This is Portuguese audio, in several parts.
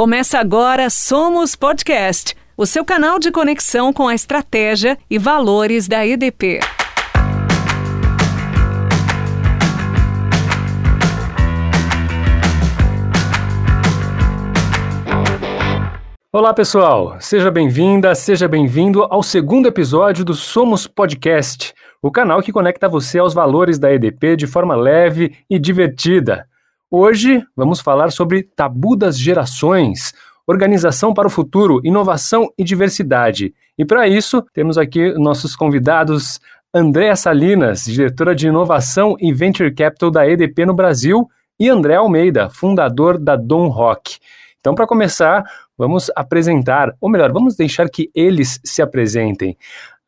Começa agora Somos Podcast, o seu canal de conexão com a estratégia e valores da EDP. Olá, pessoal! Seja bem-vinda, seja bem-vindo ao segundo episódio do Somos Podcast, o canal que conecta você aos valores da EDP de forma leve e divertida. Hoje vamos falar sobre tabu das gerações, organização para o futuro, inovação e diversidade. E para isso, temos aqui nossos convidados Andréa Salinas, diretora de inovação e venture capital da EDP no Brasil, e André Almeida, fundador da Dom Rock. Então, para começar, vamos apresentar, ou melhor, vamos deixar que eles se apresentem.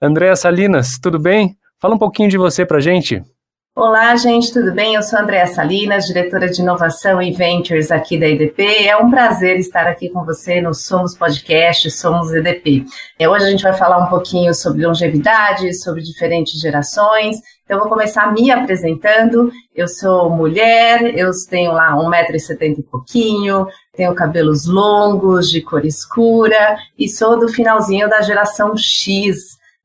Andréa Salinas, tudo bem? Fala um pouquinho de você para gente. Olá, gente, tudo bem? Eu sou Andréa Salinas, diretora de inovação e ventures aqui da EDP. É um prazer estar aqui com você no Somos Podcast, Somos EDP. É, hoje a gente vai falar um pouquinho sobre longevidade, sobre diferentes gerações. Então, eu vou começar me apresentando. Eu sou mulher, eu tenho lá 1,70m e pouquinho, tenho cabelos longos, de cor escura, e sou do finalzinho da geração X,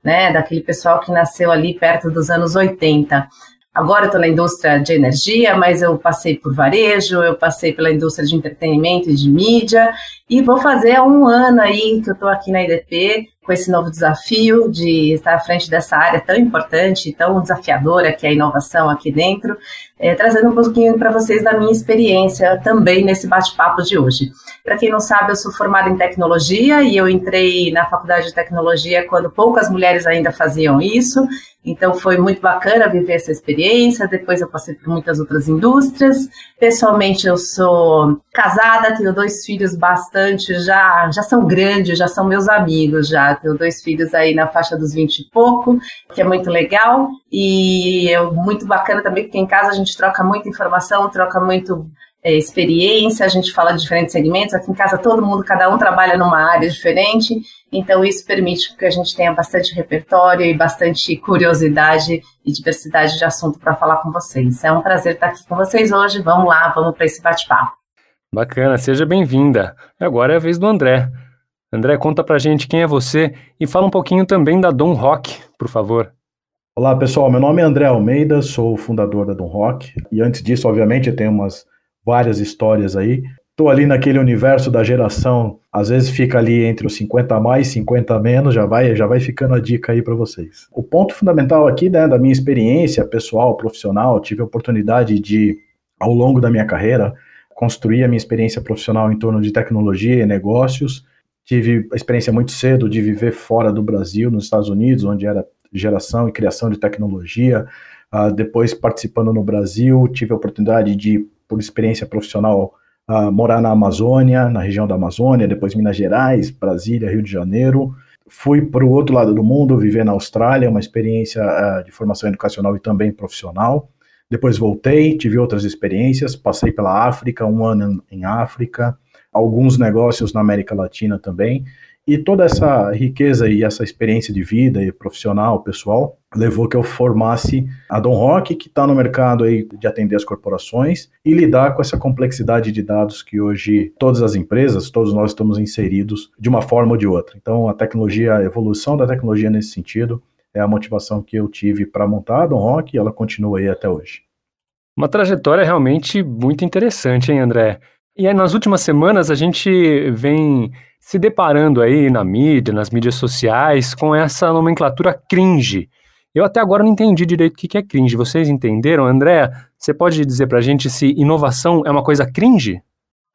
né, daquele pessoal que nasceu ali perto dos anos 80. Agora eu estou na indústria de energia, mas eu passei por varejo, eu passei pela indústria de entretenimento e de mídia, e vou fazer um ano aí que eu estou aqui na IDP com esse novo desafio de estar à frente dessa área tão importante, tão desafiadora que é a inovação aqui dentro, é, trazendo um pouquinho para vocês da minha experiência também nesse bate-papo de hoje. Para quem não sabe, eu sou formada em tecnologia e eu entrei na faculdade de tecnologia quando poucas mulheres ainda faziam isso, então foi muito bacana viver essa experiência. Depois eu passei por muitas outras indústrias. Pessoalmente eu sou casada, tenho dois filhos bastante já já são grandes, já são meus amigos já. Tenho dois filhos aí na faixa dos 20 e pouco, que é muito legal e é muito bacana também porque em casa a gente troca muita informação, troca muito é, experiência, a gente fala de diferentes segmentos. Aqui em casa todo mundo, cada um trabalha numa área diferente, então isso permite que a gente tenha bastante repertório e bastante curiosidade e diversidade de assunto para falar com vocês. É um prazer estar aqui com vocês hoje. Vamos lá, vamos para esse bate-papo. Bacana, seja bem-vinda. Agora é a vez do André. André, conta pra gente quem é você e fala um pouquinho também da Dom Rock, por favor. Olá, pessoal. Meu nome é André Almeida, sou o fundador da Dom Rock. E antes disso, obviamente, eu tenho umas várias histórias aí. Tô ali naquele universo da geração, às vezes fica ali entre os 50 mais, 50 menos, já vai, já vai ficando a dica aí para vocês. O ponto fundamental aqui, né, da minha experiência pessoal, profissional, tive a oportunidade de ao longo da minha carreira construir a minha experiência profissional em torno de tecnologia e negócios. Tive a experiência muito cedo de viver fora do Brasil, nos Estados Unidos, onde era geração e criação de tecnologia. Uh, depois, participando no Brasil, tive a oportunidade de por experiência profissional, uh, morar na Amazônia, na região da Amazônia, depois Minas Gerais, Brasília, Rio de Janeiro. Fui para o outro lado do mundo, viver na Austrália, uma experiência uh, de formação educacional e também profissional. Depois voltei, tive outras experiências, passei pela África, um ano em África, alguns negócios na América Latina também, e toda essa riqueza e essa experiência de vida e profissional, pessoal, levou que eu formasse a Don Rock, que está no mercado aí de atender as corporações e lidar com essa complexidade de dados que hoje todas as empresas, todos nós estamos inseridos de uma forma ou de outra. Então, a tecnologia, a evolução da tecnologia nesse sentido é a motivação que eu tive para montar a Don Rock e ela continua aí até hoje. Uma trajetória realmente muito interessante, hein, André? E aí, nas últimas semanas, a gente vem se deparando aí na mídia, nas mídias sociais, com essa nomenclatura cringe. Eu até agora não entendi direito o que é cringe. Vocês entenderam? André, você pode dizer pra gente se inovação é uma coisa cringe?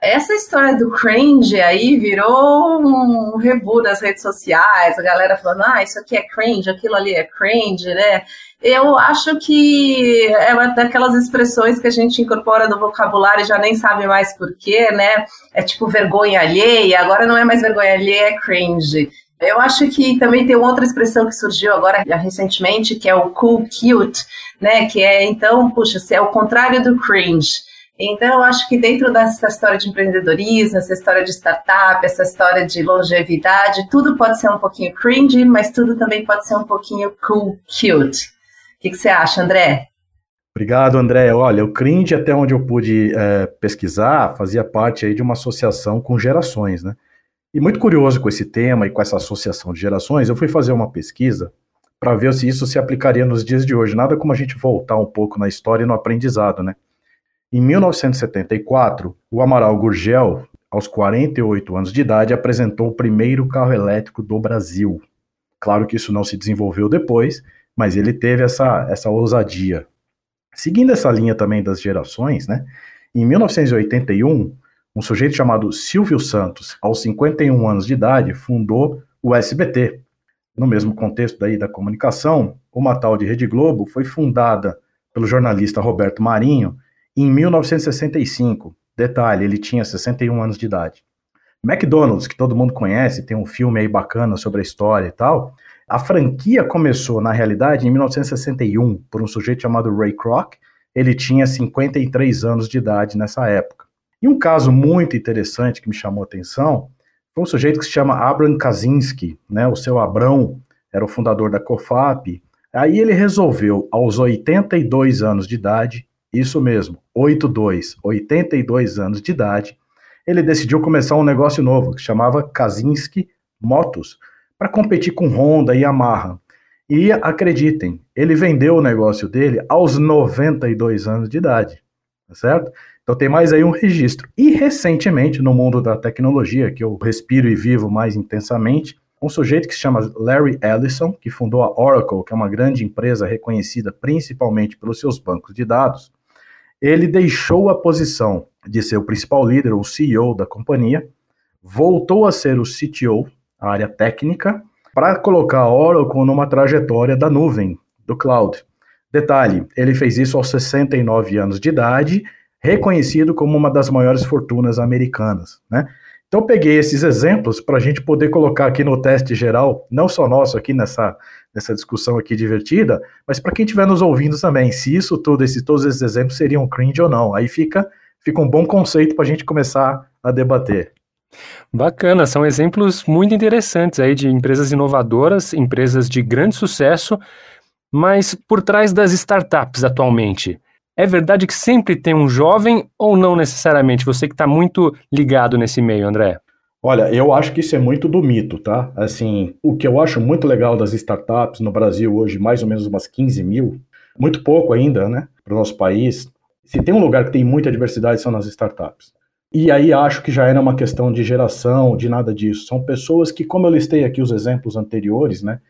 Essa história do cringe aí virou um rebu das redes sociais, a galera falando, ah, isso aqui é cringe, aquilo ali é cringe, né? Eu acho que é uma daquelas expressões que a gente incorpora no vocabulário e já nem sabe mais porquê, né? É tipo vergonha alheia, agora não é mais vergonha alheia, é cringe. Eu acho que também tem outra expressão que surgiu agora recentemente, que é o cool cute, né? Que é, então, puxa, se é o contrário do cringe. Então, eu acho que dentro dessa história de empreendedorismo, essa história de startup, essa história de longevidade, tudo pode ser um pouquinho cringe, mas tudo também pode ser um pouquinho cool, cute. O que, que você acha, André? Obrigado, André. Olha, o cringe, até onde eu pude é, pesquisar, fazia parte aí de uma associação com gerações, né? E muito curioso com esse tema e com essa associação de gerações, eu fui fazer uma pesquisa para ver se isso se aplicaria nos dias de hoje. Nada como a gente voltar um pouco na história e no aprendizado, né? Em 1974, o Amaral Gurgel, aos 48 anos de idade, apresentou o primeiro carro elétrico do Brasil. Claro que isso não se desenvolveu depois, mas ele teve essa, essa ousadia. Seguindo essa linha também das gerações, né? Em 1981, um sujeito chamado Silvio Santos, aos 51 anos de idade, fundou o SBT. No mesmo contexto daí da comunicação, uma tal de Rede Globo foi fundada pelo jornalista Roberto Marinho em 1965. Detalhe, ele tinha 61 anos de idade. McDonald's, que todo mundo conhece, tem um filme aí bacana sobre a história e tal. A franquia começou, na realidade, em 1961, por um sujeito chamado Ray Kroc. Ele tinha 53 anos de idade nessa época. E um caso muito interessante que me chamou a atenção foi um sujeito que se chama Abram Kaczynski, né? O seu Abrão era o fundador da COFAP. Aí ele resolveu, aos 82 anos de idade, isso mesmo, 82, 82 anos de idade, ele decidiu começar um negócio novo que chamava Kaczynski Motos, para competir com Honda e Yamaha. E acreditem, ele vendeu o negócio dele aos 92 anos de idade, tá certo? Então tem mais aí um registro. E recentemente, no mundo da tecnologia, que eu respiro e vivo mais intensamente, um sujeito que se chama Larry Ellison, que fundou a Oracle, que é uma grande empresa reconhecida principalmente pelos seus bancos de dados, ele deixou a posição de ser o principal líder, o CEO da companhia, voltou a ser o CTO, a área técnica, para colocar a Oracle numa trajetória da nuvem, do cloud. Detalhe, ele fez isso aos 69 anos de idade reconhecido como uma das maiores fortunas americanas, né? Então peguei esses exemplos para a gente poder colocar aqui no teste geral, não só nosso aqui nessa, nessa discussão aqui divertida, mas para quem estiver nos ouvindo também, se isso tudo, esse, todos esses exemplos seriam cringe ou não. Aí fica, fica um bom conceito para a gente começar a debater. Bacana, são exemplos muito interessantes aí de empresas inovadoras, empresas de grande sucesso, mas por trás das startups atualmente. É verdade que sempre tem um jovem ou não necessariamente? Você que está muito ligado nesse meio, André. Olha, eu acho que isso é muito do mito, tá? Assim, o que eu acho muito legal das startups no Brasil hoje, mais ou menos umas 15 mil, muito pouco ainda, né, para o nosso país. Se tem um lugar que tem muita diversidade, são nas startups. E aí acho que já era uma questão de geração, de nada disso. São pessoas que, como eu listei aqui os exemplos anteriores, né,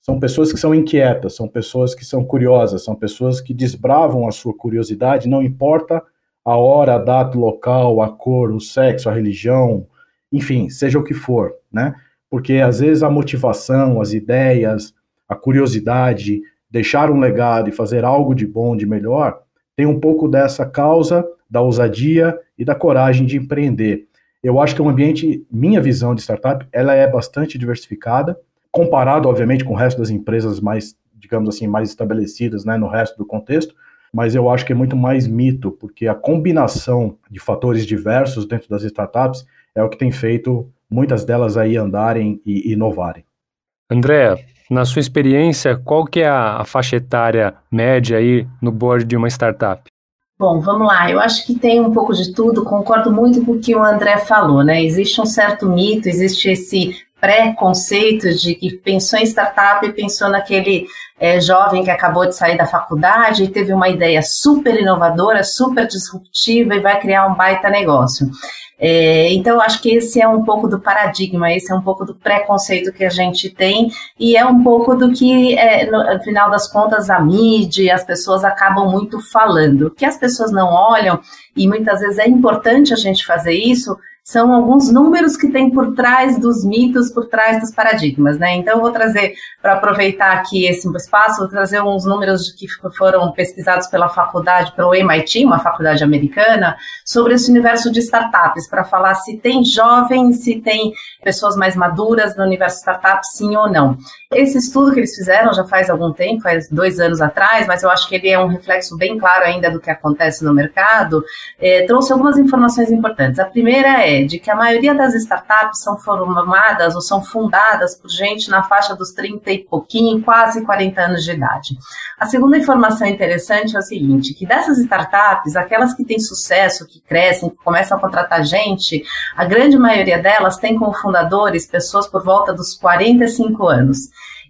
são pessoas que são inquietas, são pessoas que são curiosas, são pessoas que desbravam a sua curiosidade, não importa a hora, a data, o local, a cor, o sexo, a religião, enfim, seja o que for, né? Porque às vezes a motivação, as ideias, a curiosidade, deixar um legado e fazer algo de bom, de melhor, tem um pouco dessa causa da ousadia e da coragem de empreender. Eu acho que o ambiente, minha visão de startup, ela é bastante diversificada comparado, obviamente, com o resto das empresas mais, digamos assim, mais estabelecidas né, no resto do contexto, mas eu acho que é muito mais mito, porque a combinação de fatores diversos dentro das startups é o que tem feito muitas delas aí andarem e inovarem. André, na sua experiência, qual que é a faixa etária média aí no board de uma startup? Bom, vamos lá. Eu acho que tem um pouco de tudo. Concordo muito com o que o André falou, né? Existe um certo mito, existe esse pré-conceito de que pensou em startup e pensou naquele é, jovem que acabou de sair da faculdade e teve uma ideia super inovadora, super disruptiva e vai criar um baita negócio. É, então, acho que esse é um pouco do paradigma, esse é um pouco do preconceito que a gente tem e é um pouco do que, é, no, no final das contas, a mídia, as pessoas acabam muito falando. O que as pessoas não olham, e muitas vezes é importante a gente fazer isso, são alguns números que tem por trás dos mitos, por trás dos paradigmas, né? Então eu vou trazer, para aproveitar aqui esse espaço, vou trazer uns números que foram pesquisados pela faculdade, pelo MIT, uma faculdade americana, sobre esse universo de startups, para falar se tem jovens, se tem pessoas mais maduras no universo startup, sim ou não. Esse estudo que eles fizeram já faz algum tempo, faz dois anos atrás, mas eu acho que ele é um reflexo bem claro ainda do que acontece no mercado, é, trouxe algumas informações importantes. A primeira é de que a maioria das startups são formadas ou são fundadas por gente na faixa dos 30 e pouquinho, quase 40 anos de idade. A segunda informação interessante é o seguinte, que dessas startups, aquelas que têm sucesso, que crescem, que começam a contratar gente, a grande maioria delas tem como fundadores pessoas por volta dos 45 anos.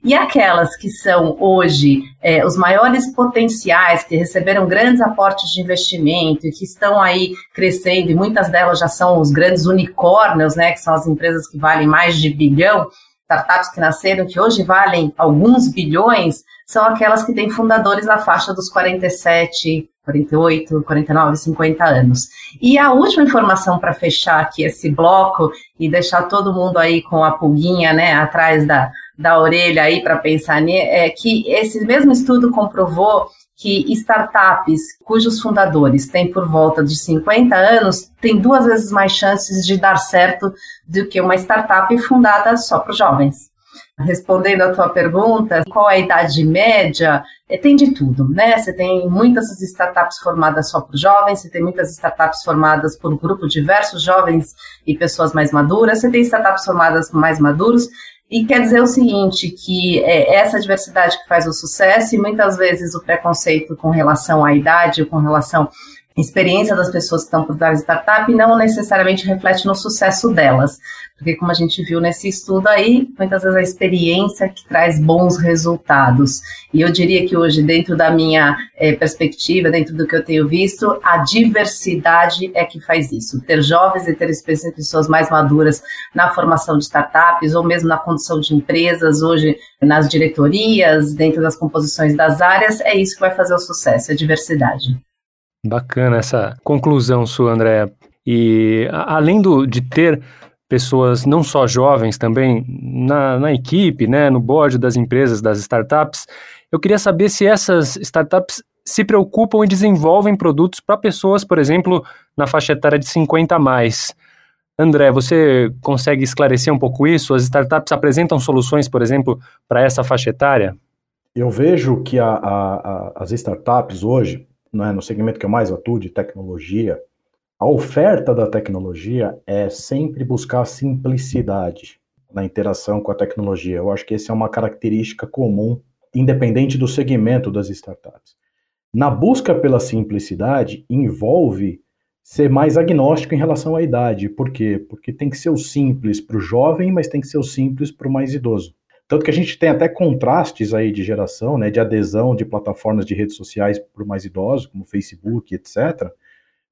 E aquelas que são hoje é, os maiores potenciais, que receberam grandes aportes de investimento e que estão aí crescendo, e muitas delas já são os grandes unicórnios, né, que são as empresas que valem mais de bilhão, startups que nasceram, que hoje valem alguns bilhões, são aquelas que têm fundadores na faixa dos 47, 48, 49, 50 anos. E a última informação para fechar aqui esse bloco e deixar todo mundo aí com a pulguinha, né, atrás da, da orelha aí para pensar é que esse mesmo estudo comprovou que startups cujos fundadores têm por volta de 50 anos têm duas vezes mais chances de dar certo do que uma startup fundada só para jovens. Respondendo à tua pergunta, qual é a idade média? É, tem de tudo, né? Você tem muitas startups formadas só por jovens, você tem muitas startups formadas por um grupo diversos, jovens e pessoas mais maduras, você tem startups formadas por mais maduros, e quer dizer o seguinte, que é essa diversidade que faz o sucesso e muitas vezes o preconceito com relação à idade ou com relação experiência das pessoas que estão por trás da startup não necessariamente reflete no sucesso delas. Porque, como a gente viu nesse estudo aí, muitas vezes a experiência que traz bons resultados. E eu diria que hoje, dentro da minha é, perspectiva, dentro do que eu tenho visto, a diversidade é que faz isso. Ter jovens e ter pessoas mais maduras na formação de startups, ou mesmo na condução de empresas, hoje nas diretorias, dentro das composições das áreas, é isso que vai fazer o sucesso, a diversidade. Bacana essa conclusão sua, André. E além do, de ter pessoas não só jovens também na, na equipe, né, no board das empresas, das startups. Eu queria saber se essas startups se preocupam e desenvolvem produtos para pessoas, por exemplo, na faixa etária de 50 a mais. André, você consegue esclarecer um pouco isso? As startups apresentam soluções, por exemplo, para essa faixa etária? Eu vejo que a, a, a, as startups hoje, né, no segmento que eu mais atuo, de tecnologia, a oferta da tecnologia é sempre buscar simplicidade na interação com a tecnologia. Eu acho que essa é uma característica comum, independente do segmento das startups. Na busca pela simplicidade, envolve ser mais agnóstico em relação à idade. Por quê? Porque tem que ser o simples para o jovem, mas tem que ser o simples para o mais idoso. Tanto que a gente tem até contrastes aí de geração, né, de adesão de plataformas de redes sociais para o mais idoso, como Facebook, etc.,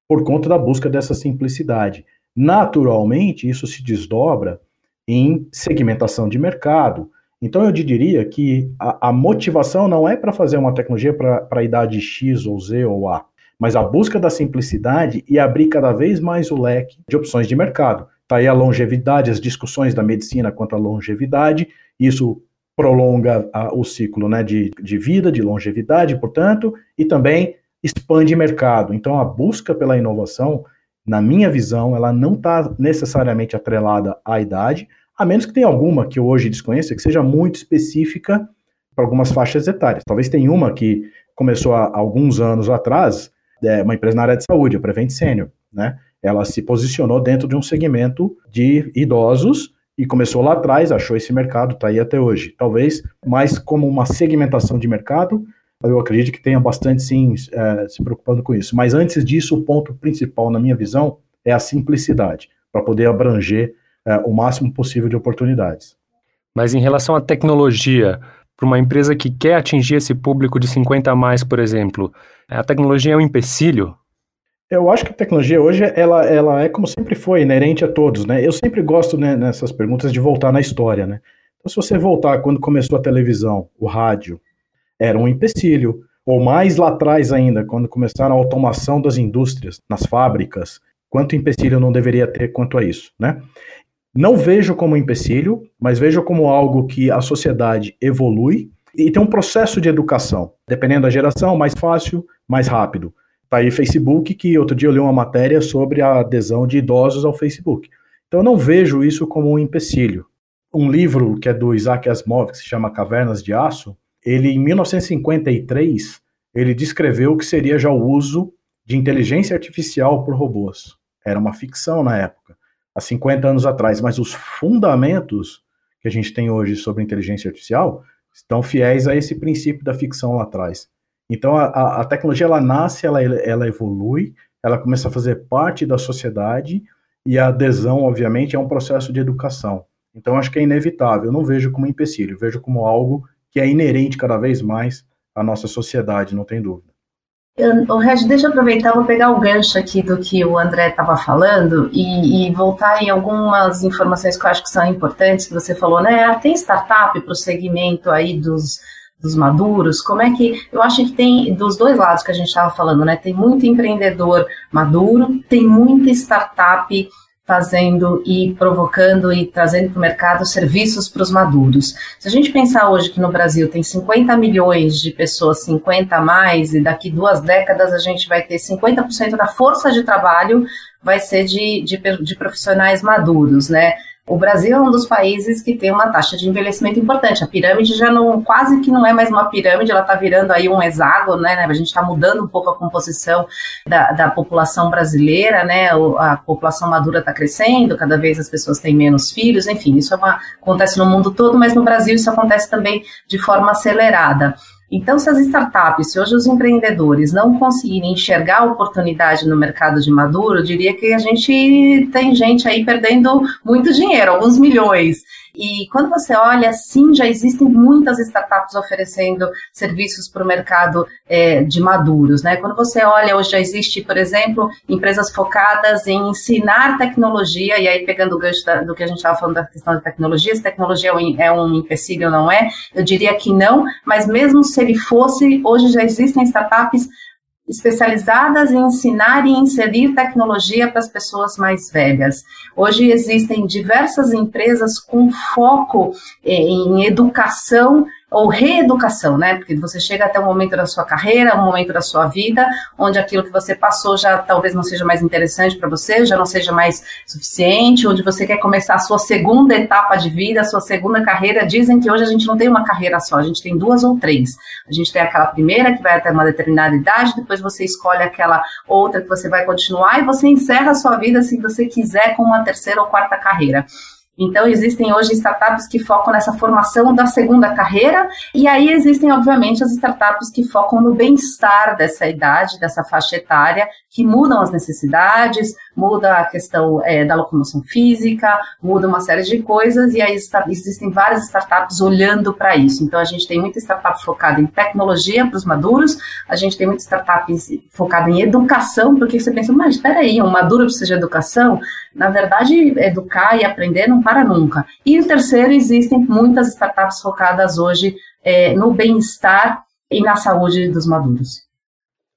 por conta da busca dessa simplicidade. Naturalmente, isso se desdobra em segmentação de mercado. Então, eu diria que a, a motivação não é para fazer uma tecnologia para a idade X ou Z ou A, mas a busca da simplicidade e abrir cada vez mais o leque de opções de mercado. Está aí a longevidade, as discussões da medicina quanto à longevidade, isso prolonga a, o ciclo né, de, de vida, de longevidade, portanto, e também expande mercado. Então, a busca pela inovação, na minha visão, ela não está necessariamente atrelada à idade, a menos que tenha alguma que eu hoje desconheça, que seja muito específica para algumas faixas etárias. Talvez tenha uma que começou há alguns anos atrás, é uma empresa na área de saúde, a Prevent Senior, né? Ela se posicionou dentro de um segmento de idosos e começou lá atrás, achou esse mercado, está aí até hoje. Talvez mais como uma segmentação de mercado eu acredito que tenha bastante sim é, se preocupando com isso. Mas antes disso, o ponto principal, na minha visão, é a simplicidade, para poder abranger é, o máximo possível de oportunidades. Mas em relação à tecnologia, para uma empresa que quer atingir esse público de 50 a mais, por exemplo, a tecnologia é um empecilho? Eu acho que a tecnologia hoje ela, ela é como sempre foi, inerente a todos, né? Eu sempre gosto né, nessas perguntas de voltar na história, né? Então, se você voltar quando começou a televisão, o rádio, era um empecilho. Ou mais lá atrás ainda, quando começaram a automação das indústrias, nas fábricas, quanto empecilho não deveria ter quanto a isso, né? Não vejo como empecilho, mas vejo como algo que a sociedade evolui e tem um processo de educação. Dependendo da geração, mais fácil, mais rápido. Tá aí Facebook, que outro dia eu li uma matéria sobre a adesão de idosos ao Facebook. Então eu não vejo isso como um empecilho. Um livro que é do Isaac Asimov, que se chama Cavernas de Aço, ele em 1953 ele descreveu o que seria já o uso de inteligência artificial por robôs. Era uma ficção na época, há 50 anos atrás, mas os fundamentos que a gente tem hoje sobre inteligência artificial estão fiéis a esse princípio da ficção lá atrás. Então a, a tecnologia ela nasce, ela, ela evolui, ela começa a fazer parte da sociedade e a adesão, obviamente, é um processo de educação. Então acho que é inevitável, eu não vejo como empecilho, vejo como algo que é inerente cada vez mais à nossa sociedade, não tem dúvida. O Reg, deixa eu aproveitar, vou pegar o gancho aqui do que o André estava falando e, e, voltar em algumas informações que eu acho que são importantes, que você falou, né? Tem startup para o segmento aí dos, dos maduros? Como é que. Eu acho que tem dos dois lados que a gente estava falando, né? Tem muito empreendedor maduro, tem muita startup fazendo e provocando e trazendo para o mercado serviços para os maduros. Se a gente pensar hoje que no Brasil tem 50 milhões de pessoas, 50 a mais, e daqui duas décadas a gente vai ter 50% da força de trabalho vai ser de, de, de profissionais maduros, né? O Brasil é um dos países que tem uma taxa de envelhecimento importante. A pirâmide já não, quase que não é mais uma pirâmide, ela está virando aí um hexágono, né? A gente está mudando um pouco a composição da, da população brasileira, né? A população madura está crescendo, cada vez as pessoas têm menos filhos, enfim, isso é uma, acontece no mundo todo, mas no Brasil isso acontece também de forma acelerada. Então, se as startups, se hoje os empreendedores não conseguirem enxergar a oportunidade no mercado de maduro, eu diria que a gente tem gente aí perdendo muito dinheiro, alguns milhões. E quando você olha, sim, já existem muitas startups oferecendo serviços para o mercado é, de maduros. Né? Quando você olha, hoje já existe, por exemplo, empresas focadas em ensinar tecnologia, e aí pegando o gancho da, do que a gente estava falando da questão da tecnologia, se tecnologia é um empecilho ou não é, eu diria que não, mas mesmo se ele fosse, hoje já existem startups especializadas em ensinar e inserir tecnologia para as pessoas mais velhas. Hoje existem diversas empresas com foco eh, em educação ou reeducação, né? Porque você chega até um momento da sua carreira, um momento da sua vida, onde aquilo que você passou já talvez não seja mais interessante para você, já não seja mais suficiente, onde você quer começar a sua segunda etapa de vida, a sua segunda carreira. Dizem que hoje a gente não tem uma carreira só, a gente tem duas ou três. A gente tem aquela primeira que vai até uma determinada idade, depois você escolhe aquela outra que você vai continuar e você encerra a sua vida se você quiser com uma terceira ou quarta carreira. Então, existem hoje startups que focam nessa formação da segunda carreira, e aí existem, obviamente, as startups que focam no bem-estar dessa idade, dessa faixa etária, que mudam as necessidades, muda a questão é, da locomoção física, muda uma série de coisas, e aí está, existem várias startups olhando para isso. Então, a gente tem muita startup focada em tecnologia para os maduros, a gente tem muita startup focada em educação, porque você pensa, mas espera aí, um maduro precisa de educação? Na verdade, educar e aprender não para nunca. E o terceiro, existem muitas startups focadas hoje é, no bem-estar e na saúde dos maduros.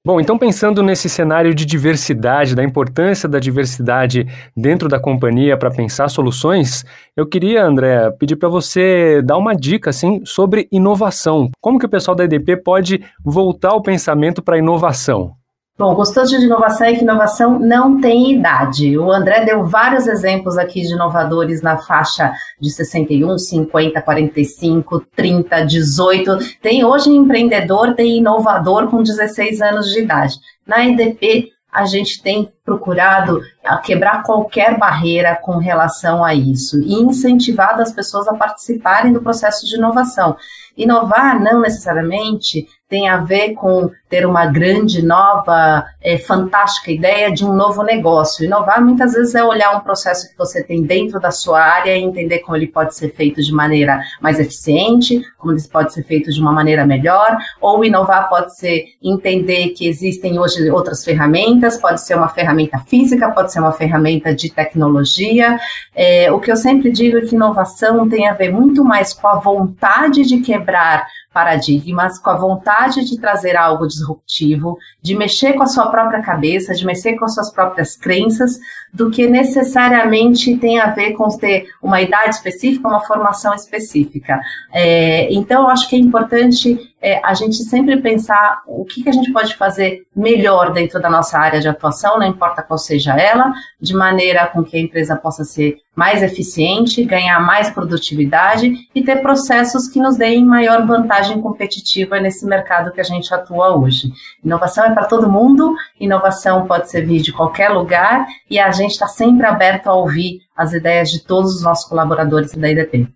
Bom, então pensando nesse cenário de diversidade, da importância da diversidade dentro da companhia para pensar soluções, eu queria, André, pedir para você dar uma dica assim sobre inovação. Como que o pessoal da EDP pode voltar o pensamento para a inovação? Bom, gostoso de inovação é que inovação não tem idade. O André deu vários exemplos aqui de inovadores na faixa de 61, 50, 45, 30, 18. Tem hoje empreendedor, tem inovador com 16 anos de idade. Na EDP, a gente tem procurado quebrar qualquer barreira com relação a isso e incentivado as pessoas a participarem do processo de inovação. Inovar não necessariamente tem a ver com ter uma grande, nova, é, fantástica ideia de um novo negócio. Inovar muitas vezes é olhar um processo que você tem dentro da sua área e entender como ele pode ser feito de maneira mais eficiente, como ele pode ser feito de uma maneira melhor, ou inovar pode ser entender que existem hoje outras ferramentas, pode ser uma ferramenta física, pode ser uma ferramenta de tecnologia. É, o que eu sempre digo é que inovação tem a ver muito mais com a vontade de quebrar paradigmas, com a vontade de trazer algo disruptivo, de mexer com a sua própria cabeça, de mexer com as suas próprias crenças, do que necessariamente tem a ver com ter uma idade específica, uma formação específica. É, então, eu acho que é importante é, a gente sempre pensar o que, que a gente pode fazer melhor dentro da nossa área de atuação, não importa qual seja ela, de maneira com que a empresa possa ser mais eficiente, ganhar mais produtividade e ter processos que nos deem maior vantagem competitiva nesse mercado que a gente atua hoje. Inovação é para todo mundo, inovação pode ser vir de qualquer lugar e a gente está sempre aberto a ouvir as ideias de todos os nossos colaboradores da IDP.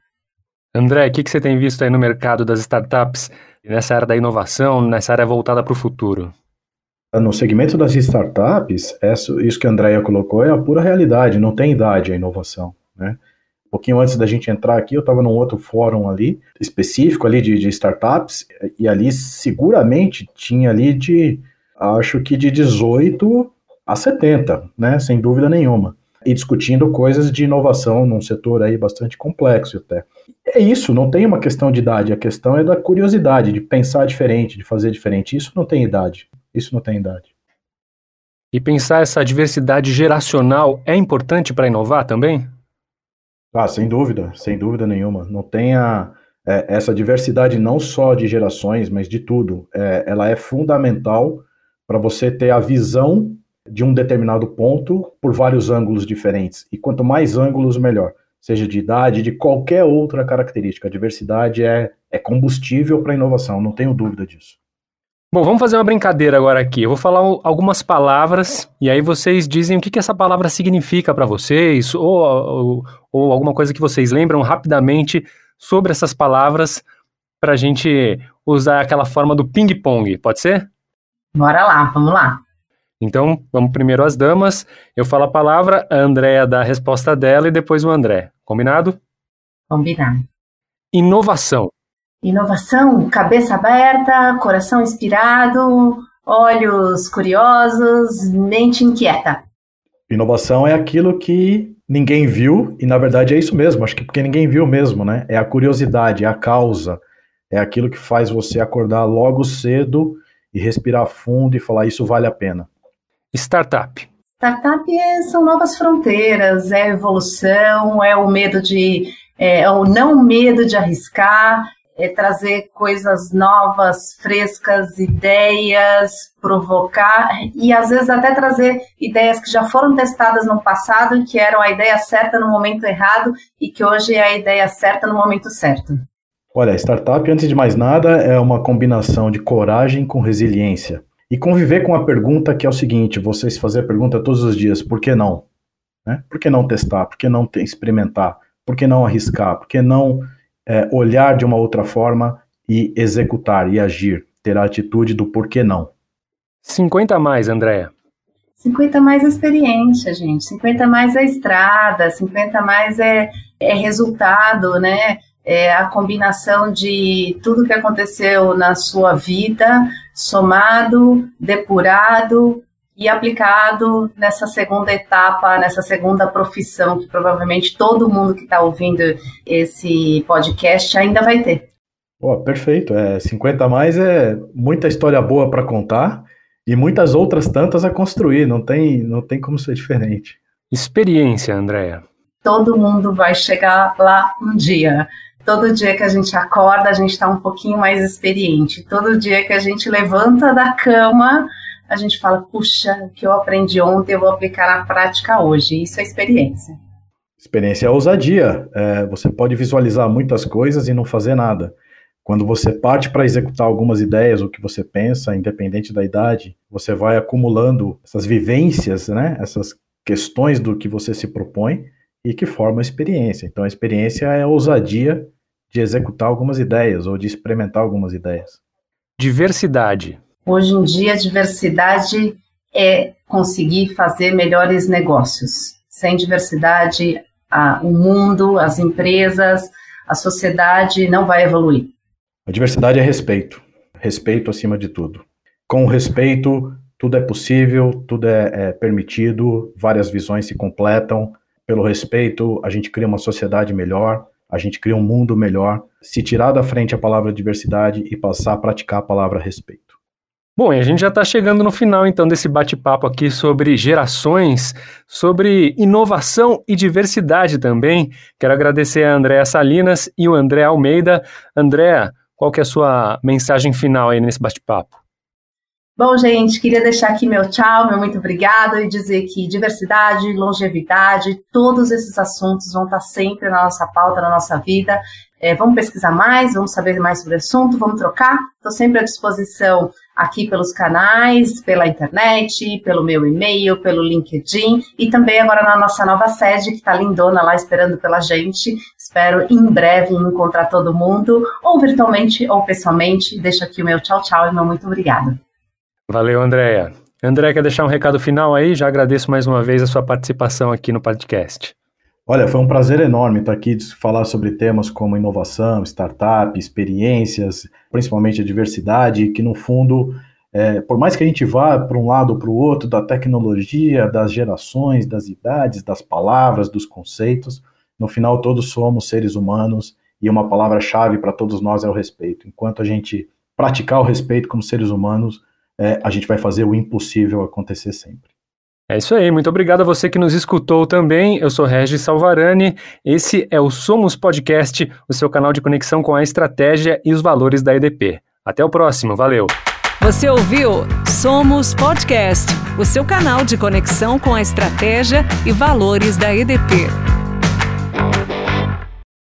André, o que, que você tem visto aí no mercado das startups, nessa área da inovação, nessa área voltada para o futuro? No segmento das startups, isso que a Andrea colocou é a pura realidade, não tem idade a inovação, né? Um pouquinho antes da gente entrar aqui, eu estava num outro fórum ali, específico ali de, de, startups, e ali seguramente tinha ali de, acho que de 18 a 70, né? Sem dúvida nenhuma e discutindo coisas de inovação num setor aí bastante complexo até. É isso, não tem uma questão de idade, a questão é da curiosidade, de pensar diferente, de fazer diferente. Isso não tem idade. Isso não tem idade. E pensar essa diversidade geracional é importante para inovar também? Ah, sem dúvida, sem dúvida nenhuma. Não tem a, é, essa diversidade não só de gerações, mas de tudo. É, ela é fundamental para você ter a visão de um determinado ponto por vários ângulos diferentes. E quanto mais ângulos, melhor. Seja de idade, de qualquer outra característica. A diversidade é, é combustível para a inovação, não tenho dúvida disso. Bom, vamos fazer uma brincadeira agora aqui. Eu vou falar algumas palavras e aí vocês dizem o que, que essa palavra significa para vocês ou, ou, ou, alguma coisa que vocês lembram rapidamente sobre essas palavras para a gente usar aquela forma do ping-pong, pode ser? Bora lá, vamos lá. Então, vamos primeiro às damas. Eu falo a palavra, a Andréa dá a resposta dela e depois o André. Combinado? Combinado. Inovação. Inovação, cabeça aberta, coração inspirado, olhos curiosos, mente inquieta. Inovação é aquilo que ninguém viu, e na verdade é isso mesmo, acho que porque ninguém viu mesmo, né? É a curiosidade, é a causa, é aquilo que faz você acordar logo cedo e respirar fundo e falar isso vale a pena. Startup. Startup é, são novas fronteiras, é evolução, é o medo de, é, é o não medo de arriscar, é trazer coisas novas, frescas, ideias, provocar e às vezes até trazer ideias que já foram testadas no passado e que eram a ideia certa no momento errado e que hoje é a ideia certa no momento certo. Olha, startup, antes de mais nada, é uma combinação de coragem com resiliência. E conviver com a pergunta que é o seguinte: vocês fazer a pergunta todos os dias, por que não? Né? Por que não testar? Por que não experimentar? Por que não arriscar? Por que não é, olhar de uma outra forma e executar e agir? Ter a atitude do por que não. 50 mais, Andréia. 50 mais é experiência, gente. 50 mais é estrada, 50 mais é, é resultado, né? É a combinação de tudo que aconteceu na sua vida, somado, depurado e aplicado nessa segunda etapa, nessa segunda profissão que provavelmente todo mundo que está ouvindo esse podcast ainda vai ter. Pô, perfeito. É, 50 a mais é muita história boa para contar e muitas outras tantas a construir. Não tem, não tem como ser diferente. Experiência, Andréia. Todo mundo vai chegar lá um dia. Todo dia que a gente acorda, a gente está um pouquinho mais experiente. Todo dia que a gente levanta da cama, a gente fala: puxa, o que eu aprendi ontem eu vou aplicar na prática hoje. Isso é experiência. Experiência é ousadia. É, você pode visualizar muitas coisas e não fazer nada. Quando você parte para executar algumas ideias, o que você pensa, independente da idade, você vai acumulando essas vivências, né? essas questões do que você se propõe e que forma a experiência. Então, a experiência é a ousadia de executar algumas ideias ou de experimentar algumas ideias. Diversidade. Hoje em dia, a diversidade é conseguir fazer melhores negócios. Sem diversidade, a, o mundo, as empresas, a sociedade não vai evoluir. A diversidade é respeito. Respeito acima de tudo. Com respeito, tudo é possível, tudo é, é permitido, várias visões se completam. Pelo respeito, a gente cria uma sociedade melhor, a gente cria um mundo melhor se tirar da frente a palavra diversidade e passar a praticar a palavra respeito. Bom, e a gente já está chegando no final então desse bate-papo aqui sobre gerações, sobre inovação e diversidade também. Quero agradecer a Andréa Salinas e o André Almeida. Andréa, qual que é a sua mensagem final aí nesse bate-papo? Bom, gente, queria deixar aqui meu tchau, meu muito obrigado e dizer que diversidade, longevidade, todos esses assuntos vão estar sempre na nossa pauta, na nossa vida. É, vamos pesquisar mais, vamos saber mais sobre o assunto, vamos trocar. Estou sempre à disposição aqui pelos canais, pela internet, pelo meu e-mail, pelo LinkedIn e também agora na nossa nova sede que está lindona lá esperando pela gente. Espero em breve encontrar todo mundo, ou virtualmente ou pessoalmente. Deixo aqui o meu tchau, tchau e meu muito obrigado. Valeu, Andréia. André, quer deixar um recado final aí? Já agradeço mais uma vez a sua participação aqui no podcast. Olha, foi um prazer enorme estar aqui falar sobre temas como inovação, startup, experiências, principalmente a diversidade, que no fundo, é, por mais que a gente vá para um lado ou para o outro da tecnologia, das gerações, das idades, das palavras, dos conceitos, no final todos somos seres humanos e uma palavra-chave para todos nós é o respeito. Enquanto a gente praticar o respeito como seres humanos, é, a gente vai fazer o impossível acontecer sempre. É isso aí, muito obrigado a você que nos escutou também. Eu sou Regis Salvarani. Esse é o Somos Podcast, o seu canal de conexão com a estratégia e os valores da EDP. Até o próximo, valeu. Você ouviu Somos Podcast, o seu canal de conexão com a estratégia e valores da EDP.